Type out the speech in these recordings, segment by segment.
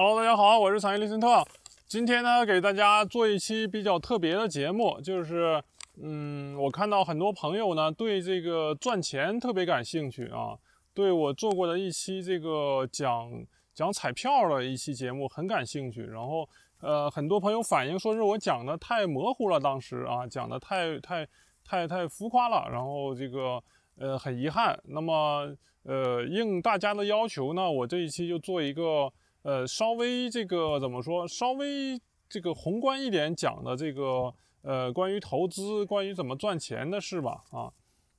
Hello，大家好，我是产业李森特。今天呢，给大家做一期比较特别的节目，就是，嗯，我看到很多朋友呢对这个赚钱特别感兴趣啊，对我做过的一期这个讲讲彩票的一期节目很感兴趣。然后，呃，很多朋友反映说是我讲的太模糊了，当时啊讲的太太太太浮夸了，然后这个呃很遗憾。那么，呃，应大家的要求呢，我这一期就做一个。呃，稍微这个怎么说？稍微这个宏观一点讲的这个呃，关于投资、关于怎么赚钱的事吧。啊，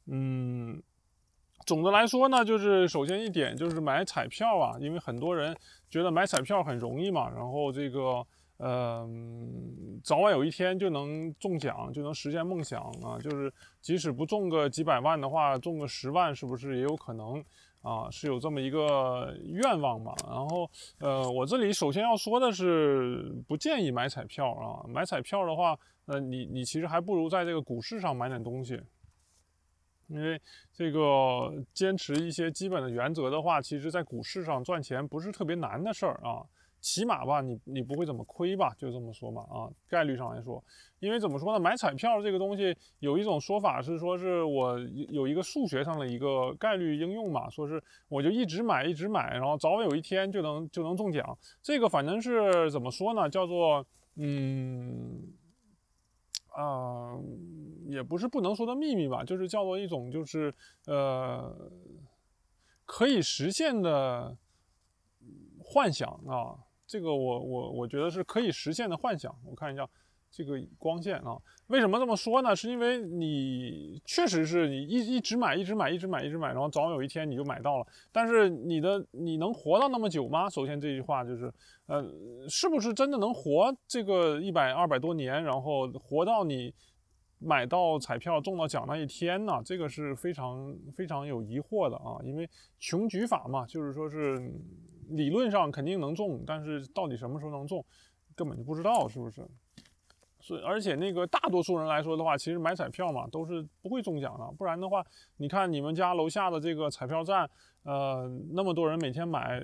嗯，总的来说呢，就是首先一点就是买彩票啊，因为很多人觉得买彩票很容易嘛，然后这个呃，早晚有一天就能中奖，就能实现梦想啊。就是即使不中个几百万的话，中个十万是不是也有可能？啊，是有这么一个愿望嘛？然后，呃，我这里首先要说的是，不建议买彩票啊。买彩票的话，呃，你你其实还不如在这个股市上买点东西，因为这个坚持一些基本的原则的话，其实在股市上赚钱不是特别难的事儿啊。起码吧，你你不会怎么亏吧？就这么说嘛啊，概率上来说，因为怎么说呢？买彩票这个东西有一种说法是说，是我有一个数学上的一个概率应用嘛，说是我就一直买一直买，然后早晚有一天就能就能中奖。这个反正是怎么说呢？叫做嗯啊，也不是不能说的秘密吧，就是叫做一种就是呃可以实现的幻想啊。这个我我我觉得是可以实现的幻想。我看一下这个光线啊，为什么这么说呢？是因为你确实是你一一直买一直买一直买一直买，然后早晚有一天你就买到了。但是你的你能活到那么久吗？首先这句话就是，呃，是不是真的能活这个一百二百多年，然后活到你买到彩票中到奖那一天呢？这个是非常非常有疑惑的啊，因为穷举法嘛，就是说是。理论上肯定能中，但是到底什么时候能中，根本就不知道，是不是？所以，而且那个大多数人来说的话，其实买彩票嘛，都是不会中奖的。不然的话，你看你们家楼下的这个彩票站，呃，那么多人每天买，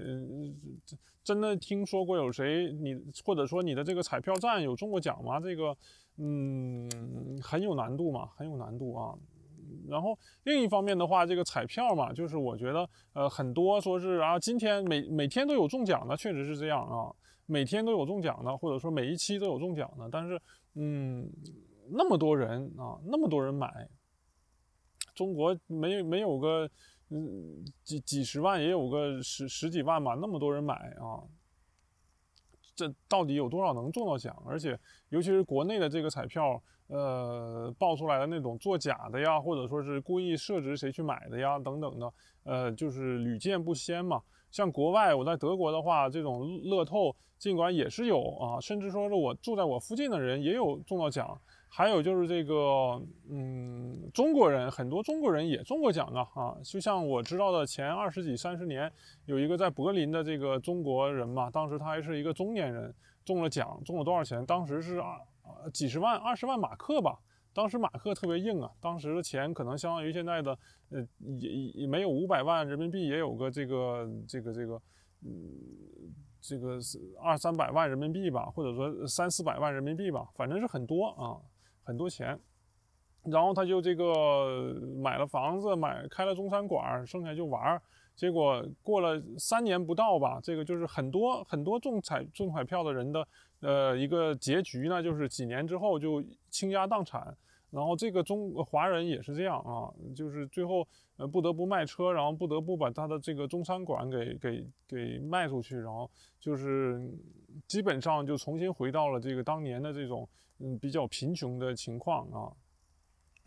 真的听说过有谁你或者说你的这个彩票站有中过奖吗？这个，嗯，很有难度嘛，很有难度啊。然后另一方面的话，这个彩票嘛，就是我觉得，呃，很多说是啊，今天每每天都有中奖的，确实是这样啊，每天都有中奖的，或者说每一期都有中奖的。但是，嗯，那么多人啊，那么多人买，中国没没有个嗯几几十万，也有个十十几万吧，那么多人买啊，这到底有多少能中到奖？而且，尤其是国内的这个彩票。呃，爆出来的那种作假的呀，或者说是故意设置谁去买的呀，等等的，呃，就是屡见不鲜嘛。像国外，我在德国的话，这种乐透尽管也是有啊，甚至说是我住在我附近的人也有中到奖。还有就是这个，嗯，中国人很多中国人也中过奖啊啊，就像我知道的前二十几三十年，有一个在柏林的这个中国人嘛，当时他还是一个中年人，中了奖，中了多少钱？当时是二呃，几十万、二十万马克吧。当时马克特别硬啊，当时的钱可能相当于现在的，呃，也也没有五百万人民币，也有个这个这个这个，嗯，这个是二三百万人民币吧，或者说三四百万人民币吧，反正是很多啊，很多钱。然后他就这个买了房子，买开了中餐馆，剩下就玩儿。结果过了三年不到吧，这个就是很多很多中彩中彩票的人的。呃，一个结局呢，就是几年之后就倾家荡产，然后这个中华人也是这样啊，就是最后呃不得不卖车，然后不得不把他的这个中餐馆给给给卖出去，然后就是基本上就重新回到了这个当年的这种嗯比较贫穷的情况啊。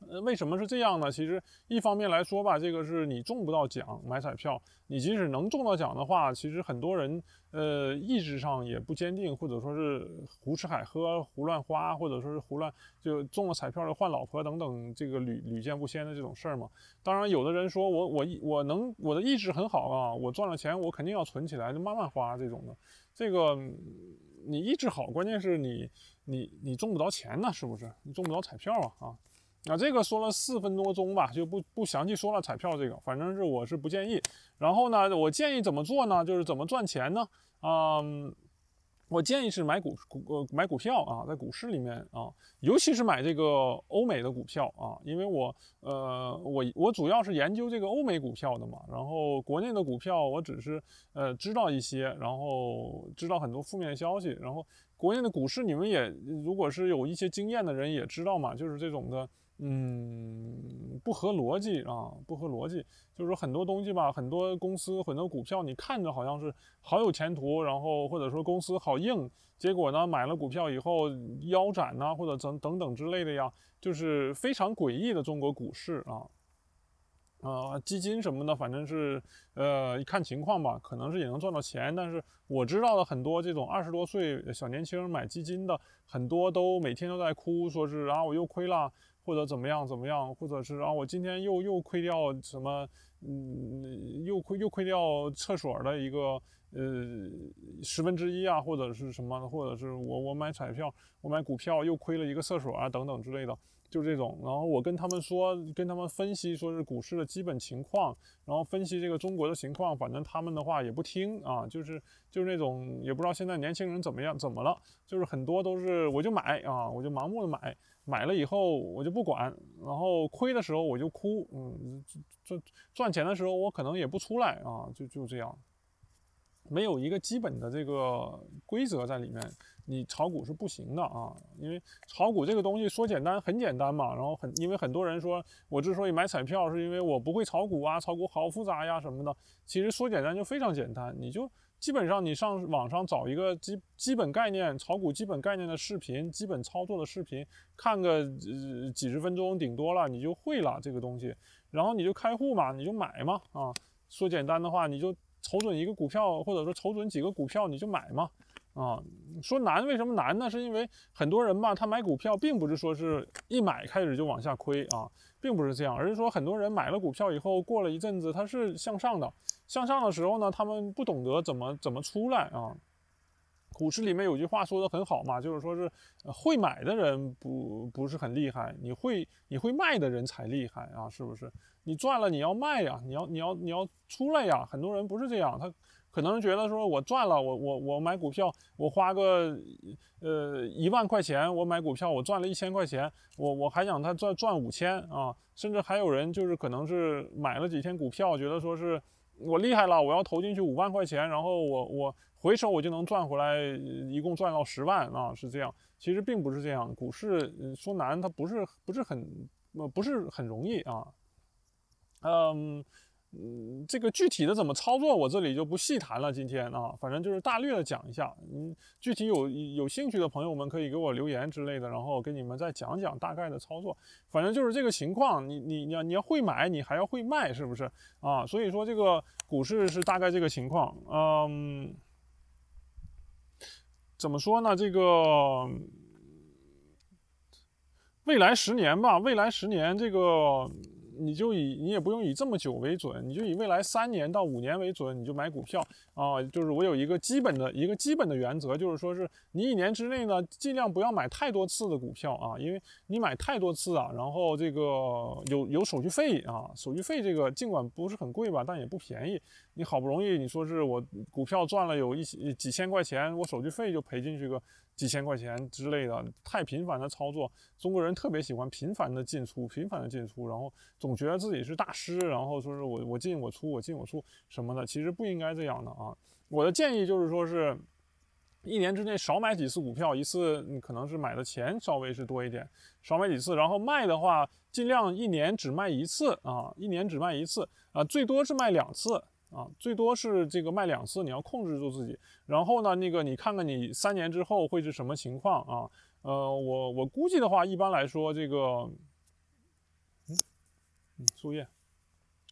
呃，为什么是这样呢？其实一方面来说吧，这个是你中不到奖，买彩票，你即使能中到奖的话，其实很多人呃意志上也不坚定，或者说是胡吃海喝、胡乱花，或者说是胡乱就中了彩票就换老婆等等，这个屡屡见不鲜的这种事儿嘛。当然，有的人说我我我能我的意志很好啊，我赚了钱我肯定要存起来，就慢慢花这种的。这个你意志好，关键是你你你中不着钱呢，是不是？你中不着彩票啊啊！那这个说了四分多钟吧，就不不详细说了彩票这个，反正是我是不建议。然后呢，我建议怎么做呢？就是怎么赚钱呢？嗯，我建议是买股股呃买股票啊，在股市里面啊，尤其是买这个欧美的股票啊，因为我呃我我主要是研究这个欧美股票的嘛，然后国内的股票我只是呃知道一些，然后知道很多负面消息，然后国内的股市你们也如果是有一些经验的人也知道嘛，就是这种的。嗯，不合逻辑啊，不合逻辑。就是说很多东西吧，很多公司、很多股票，你看着好像是好有前途，然后或者说公司好硬，结果呢买了股票以后腰斩呐，或者等等等之类的呀，就是非常诡异的中国股市啊。啊，基金什么的，反正是呃，看情况吧，可能是也能赚到钱。但是我知道的很多这种二十多岁小年轻买基金的，很多都每天都在哭，说是啊我又亏了。或者怎么样怎么样，或者是啊，我今天又又亏掉什么，嗯，又亏又亏掉厕所的一个呃十分之一啊，或者是什么，或者是我我买彩票，我买股票又亏了一个厕所啊，等等之类的，就这种。然后我跟他们说，跟他们分析，说是股市的基本情况，然后分析这个中国的情况，反正他们的话也不听啊，就是就是那种也不知道现在年轻人怎么样怎么了，就是很多都是我就买啊，我就盲目的买。买了以后我就不管，然后亏的时候我就哭，嗯，赚赚钱的时候我可能也不出来啊，就就这样，没有一个基本的这个规则在里面，你炒股是不行的啊，因为炒股这个东西说简单很简单嘛，然后很因为很多人说我之所以买彩票是因为我不会炒股啊，炒股好复杂呀什么的，其实说简单就非常简单，你就。基本上你上网上找一个基基本概念炒股基本概念的视频，基本操作的视频，看个呃几十分钟顶多了，你就会了这个东西。然后你就开户嘛，你就买嘛啊。说简单的话，你就瞅准一个股票，或者说瞅准几个股票你就买嘛啊。说难为什么难呢？是因为很多人吧，他买股票并不是说是一买开始就往下亏啊，并不是这样，而是说很多人买了股票以后，过了一阵子它是向上的。向上的时候呢，他们不懂得怎么怎么出来啊。股市里面有句话说的很好嘛，就是说是会买的人不不是很厉害，你会你会卖的人才厉害啊，是不是？你赚了你要卖呀，你要你要你要出来呀。很多人不是这样，他可能觉得说我赚了，我我我买股票，我花个呃一万块钱，我买股票，我赚了一千块钱，我我还想他赚赚五千啊，甚至还有人就是可能是买了几天股票，觉得说是。我厉害了，我要投进去五万块钱，然后我我回手我就能赚回来，一共赚到十万啊，是这样。其实并不是这样，股市说难，它不是不是很呃不是很容易啊，嗯。嗯，这个具体的怎么操作，我这里就不细谈了。今天啊，反正就是大略的讲一下。嗯，具体有有兴趣的朋友们可以给我留言之类的，然后给你们再讲讲大概的操作。反正就是这个情况，你你你要你要会买，你还要会卖，是不是啊？所以说这个股市是大概这个情况。嗯，怎么说呢？这个未来十年吧，未来十年这个。你就以你也不用以这么久为准，你就以未来三年到五年为准，你就买股票啊。就是我有一个基本的一个基本的原则，就是说是你一年之内呢，尽量不要买太多次的股票啊，因为你买太多次啊，然后这个有有手续费啊，手续费这个尽管不是很贵吧，但也不便宜。你好不容易你说是我股票赚了有一几千块钱，我手续费就赔进去个。几千块钱之类的，太频繁的操作，中国人特别喜欢频繁的进出，频繁的进出，然后总觉得自己是大师，然后说是我我进我出我进我出什么的，其实不应该这样的啊。我的建议就是说是，一年之内少买几次股票，一次你可能是买的钱稍微是多一点，少买几次，然后卖的话尽量一年只卖一次啊，一年只卖一次啊，最多是卖两次。啊，最多是这个卖两次，你要控制住自己。然后呢，那个你看看你三年之后会是什么情况啊？呃，我我估计的话，一般来说这个，嗯嗯，树叶。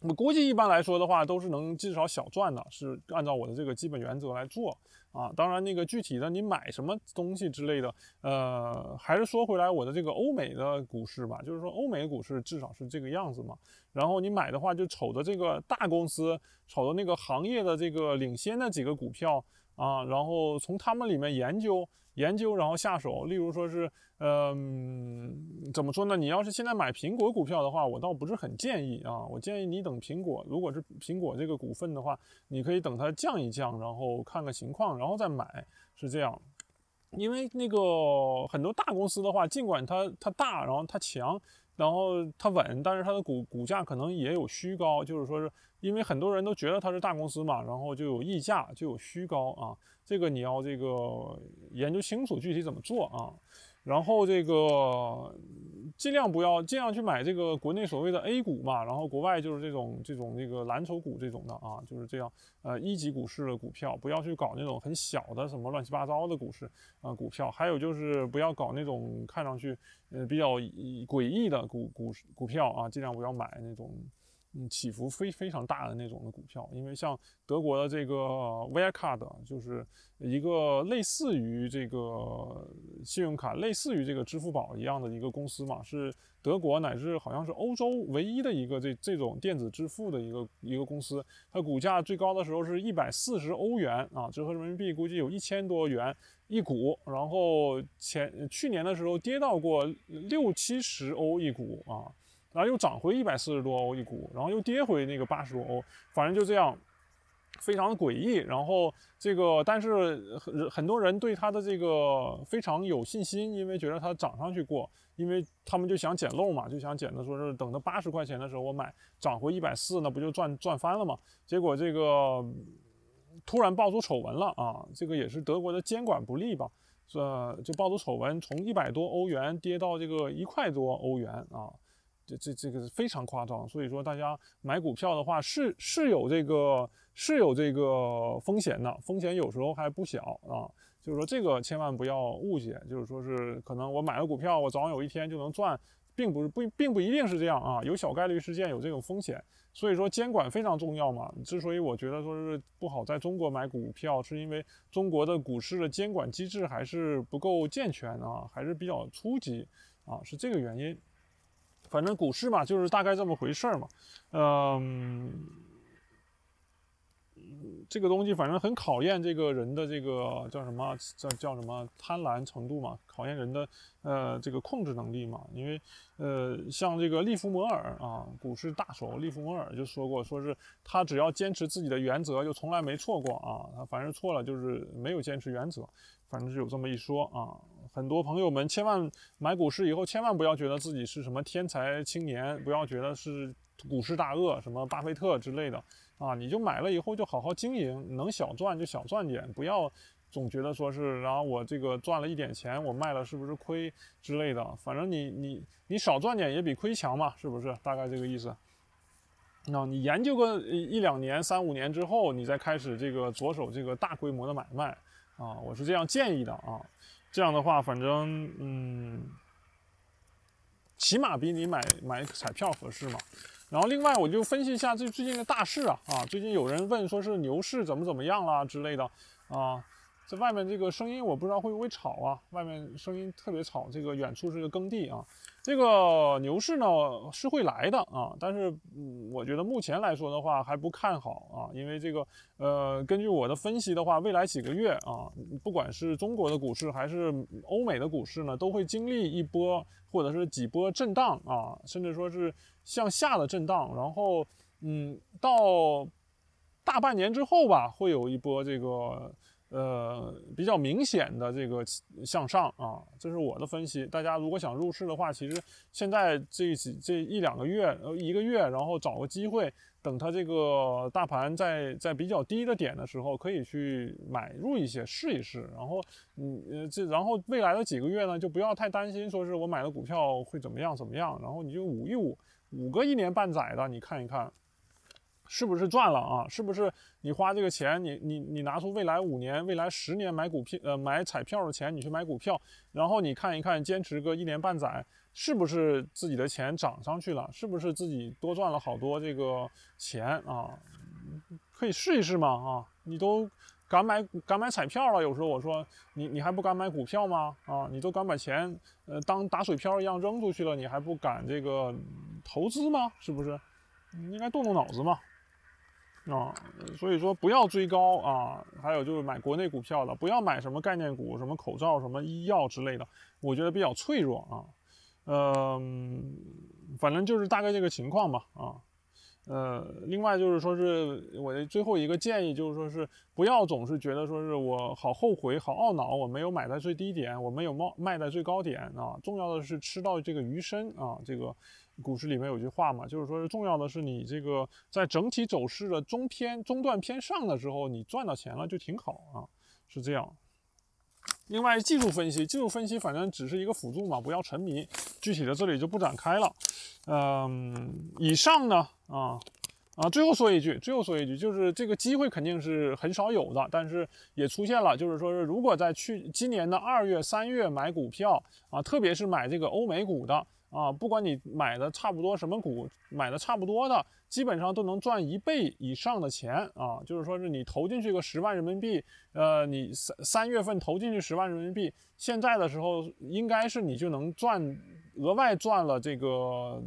我估计一般来说的话，都是能至少小赚的，是按照我的这个基本原则来做啊。当然，那个具体的你买什么东西之类的，呃，还是说回来我的这个欧美的股市吧，就是说欧美股市至少是这个样子嘛。然后你买的话，就瞅着这个大公司，瞅着那个行业的这个领先的几个股票，啊，然后从他们里面研究研究，然后下手。例如说是，嗯，怎么说呢？你要是现在买苹果股票的话，我倒不是很建议啊。我建议你等苹果，如果是苹果这个股份的话，你可以等它降一降，然后看个情况，然后再买，是这样。因为那个很多大公司的话，尽管它它大，然后它强。然后它稳，但是它的股股价可能也有虚高，就是说是因为很多人都觉得它是大公司嘛，然后就有溢价，就有虚高啊。这个你要这个研究清楚具体怎么做啊。然后这个尽量不要尽量去买这个国内所谓的 A 股嘛，然后国外就是这种这种这个蓝筹股这种的啊，就是这样呃一级股市的股票，不要去搞那种很小的什么乱七八糟的股市啊股票。还有就是不要搞那种看上去呃比较诡异的股股股票啊，尽量不要买那种。起伏非非常大的那种的股票，因为像德国的这个 v i a c a r d 就是一个类似于这个信用卡、类似于这个支付宝一样的一个公司嘛，是德国乃至好像是欧洲唯一的一个这这种电子支付的一个一个公司。它股价最高的时候是一百四十欧元啊，折合人民币估计有一千多元一股。然后前去年的时候跌到过六七十欧一股啊。然后又涨回一百四十多欧一股，然后又跌回那个八十多欧，反正就这样，非常的诡异。然后这个，但是很很多人对它的这个非常有信心，因为觉得它涨上去过，因为他们就想捡漏嘛，就想捡的说是等到八十块钱的时候我买，涨回一百四，那不就赚赚翻了吗？结果这个突然爆出丑闻了啊！这个也是德国的监管不力吧？这就爆出丑闻，从一百多欧元跌到这个一块多欧元啊！这这这个是非常夸张，所以说大家买股票的话是是有这个是有这个风险的，风险有时候还不小啊。就是说这个千万不要误解，就是说是可能我买了股票，我早晚有一天就能赚，并不是不并不一定是这样啊，有小概率事件有这种风险。所以说监管非常重要嘛。之所以我觉得说是不好在中国买股票，是因为中国的股市的监管机制还是不够健全啊，还是比较初级啊，是这个原因。反正股市嘛，就是大概这么回事儿嘛，嗯，这个东西反正很考验这个人的这个叫什么叫叫什么贪婪程度嘛，考验人的呃这个控制能力嘛。因为呃像这个利弗莫尔啊，股市大手利弗莫尔就说过，说是他只要坚持自己的原则，就从来没错过啊。他凡是错了，就是没有坚持原则，反正是有这么一说啊。很多朋友们千万买股市以后，千万不要觉得自己是什么天才青年，不要觉得是股市大鳄，什么巴菲特之类的啊！你就买了以后就好好经营，能小赚就小赚点，不要总觉得说是，然后我这个赚了一点钱，我卖了是不是亏之类的？反正你你你少赚点也比亏强嘛，是不是？大概这个意思。那你研究个一两年、三五年之后，你再开始这个着手这个大规模的买卖啊，我是这样建议的啊。这样的话，反正嗯，起码比你买买彩票合适嘛。然后另外，我就分析一下最最近的大势啊啊，最近有人问说是牛市怎么怎么样啦之类的啊。在外面这个声音我不知道会不会吵啊，外面声音特别吵。这个远处是个耕地啊。这个牛市呢是会来的啊，但是，我觉得目前来说的话还不看好啊，因为这个呃，根据我的分析的话，未来几个月啊，不管是中国的股市还是欧美的股市呢，都会经历一波或者是几波震荡啊，甚至说是向下的震荡，然后嗯，到大半年之后吧，会有一波这个。呃，比较明显的这个向上啊，这是我的分析。大家如果想入市的话，其实现在这几这一两个月，呃，一个月，然后找个机会，等它这个大盘在在比较低的点的时候，可以去买入一些试一试。然后，嗯呃，这然后未来的几个月呢，就不要太担心，说是我买的股票会怎么样怎么样。然后你就捂一捂，捂个一年半载的，你看一看。是不是赚了啊？是不是你花这个钱，你你你拿出未来五年、未来十年买股票呃买彩票的钱，你去买股票，然后你看一看，坚持个一年半载，是不是自己的钱涨上去了？是不是自己多赚了好多这个钱啊？可以试一试嘛啊！你都敢买敢买彩票了，有时候我说你你还不敢买股票吗？啊，你都敢把钱呃当打水漂一样扔出去了，你还不敢这个投资吗？是不是？应该动动脑子嘛。啊，所以说不要追高啊，还有就是买国内股票的，不要买什么概念股，什么口罩、什么医药之类的，我觉得比较脆弱啊。嗯，反正就是大概这个情况吧啊。呃，另外就是说是我的最后一个建议，就是说是不要总是觉得说是我好后悔、好懊恼，我没有买在最低点，我没有卖卖在最高点啊。重要的是吃到这个鱼身啊，这个。股市里面有句话嘛，就是说重要的是你这个在整体走势的中偏中段偏上的时候，你赚到钱了就挺好啊，是这样。另外技术分析，技术分析反正只是一个辅助嘛，不要沉迷。具体的这里就不展开了。嗯，以上呢，啊啊，最后说一句，最后说一句，就是这个机会肯定是很少有的，但是也出现了，就是说是如果在去今年的二月、三月买股票啊，特别是买这个欧美股的。啊，不管你买的差不多什么股，买的差不多的，基本上都能赚一倍以上的钱啊。就是说是你投进去个十万人民币，呃，你三三月份投进去十万人民币，现在的时候应该是你就能赚额外赚了这个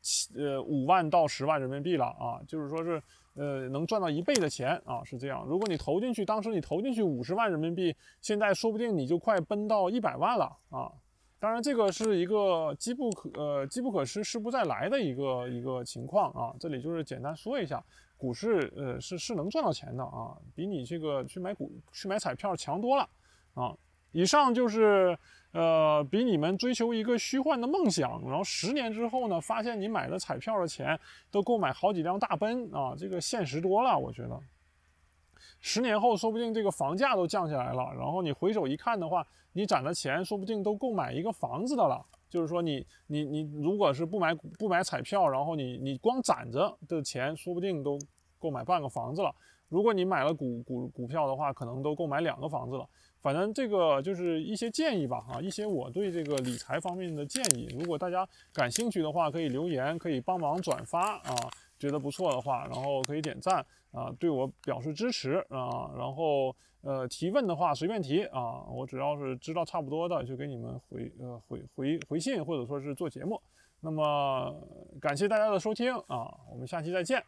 七呃五万到十万人民币了啊。就是说是呃能赚到一倍的钱啊，是这样。如果你投进去，当时你投进去五十万人民币，现在说不定你就快奔到一百万了啊。当然，这个是一个机不可呃机不可失，失不再来的一个一个情况啊。这里就是简单说一下，股市呃是是能赚到钱的啊，比你这个去买股去买彩票强多了啊。以上就是呃比你们追求一个虚幻的梦想，然后十年之后呢，发现你买的彩票的钱都够买好几辆大奔啊，这个现实多了，我觉得。十年后，说不定这个房价都降下来了，然后你回首一看的话，你攒的钱说不定都够买一个房子的了。就是说，你你你如果是不买不买彩票，然后你你光攒着的钱，说不定都够买半个房子了。如果你买了股股股票的话，可能都够买两个房子了。反正这个就是一些建议吧，哈，一些我对这个理财方面的建议。如果大家感兴趣的话，可以留言，可以帮忙转发啊。觉得不错的话，然后可以点赞啊，对我表示支持啊，然后呃提问的话随便提啊，我只要是知道差不多的就给你们回呃回回回信或者说是做节目。那么感谢大家的收听啊，我们下期再见。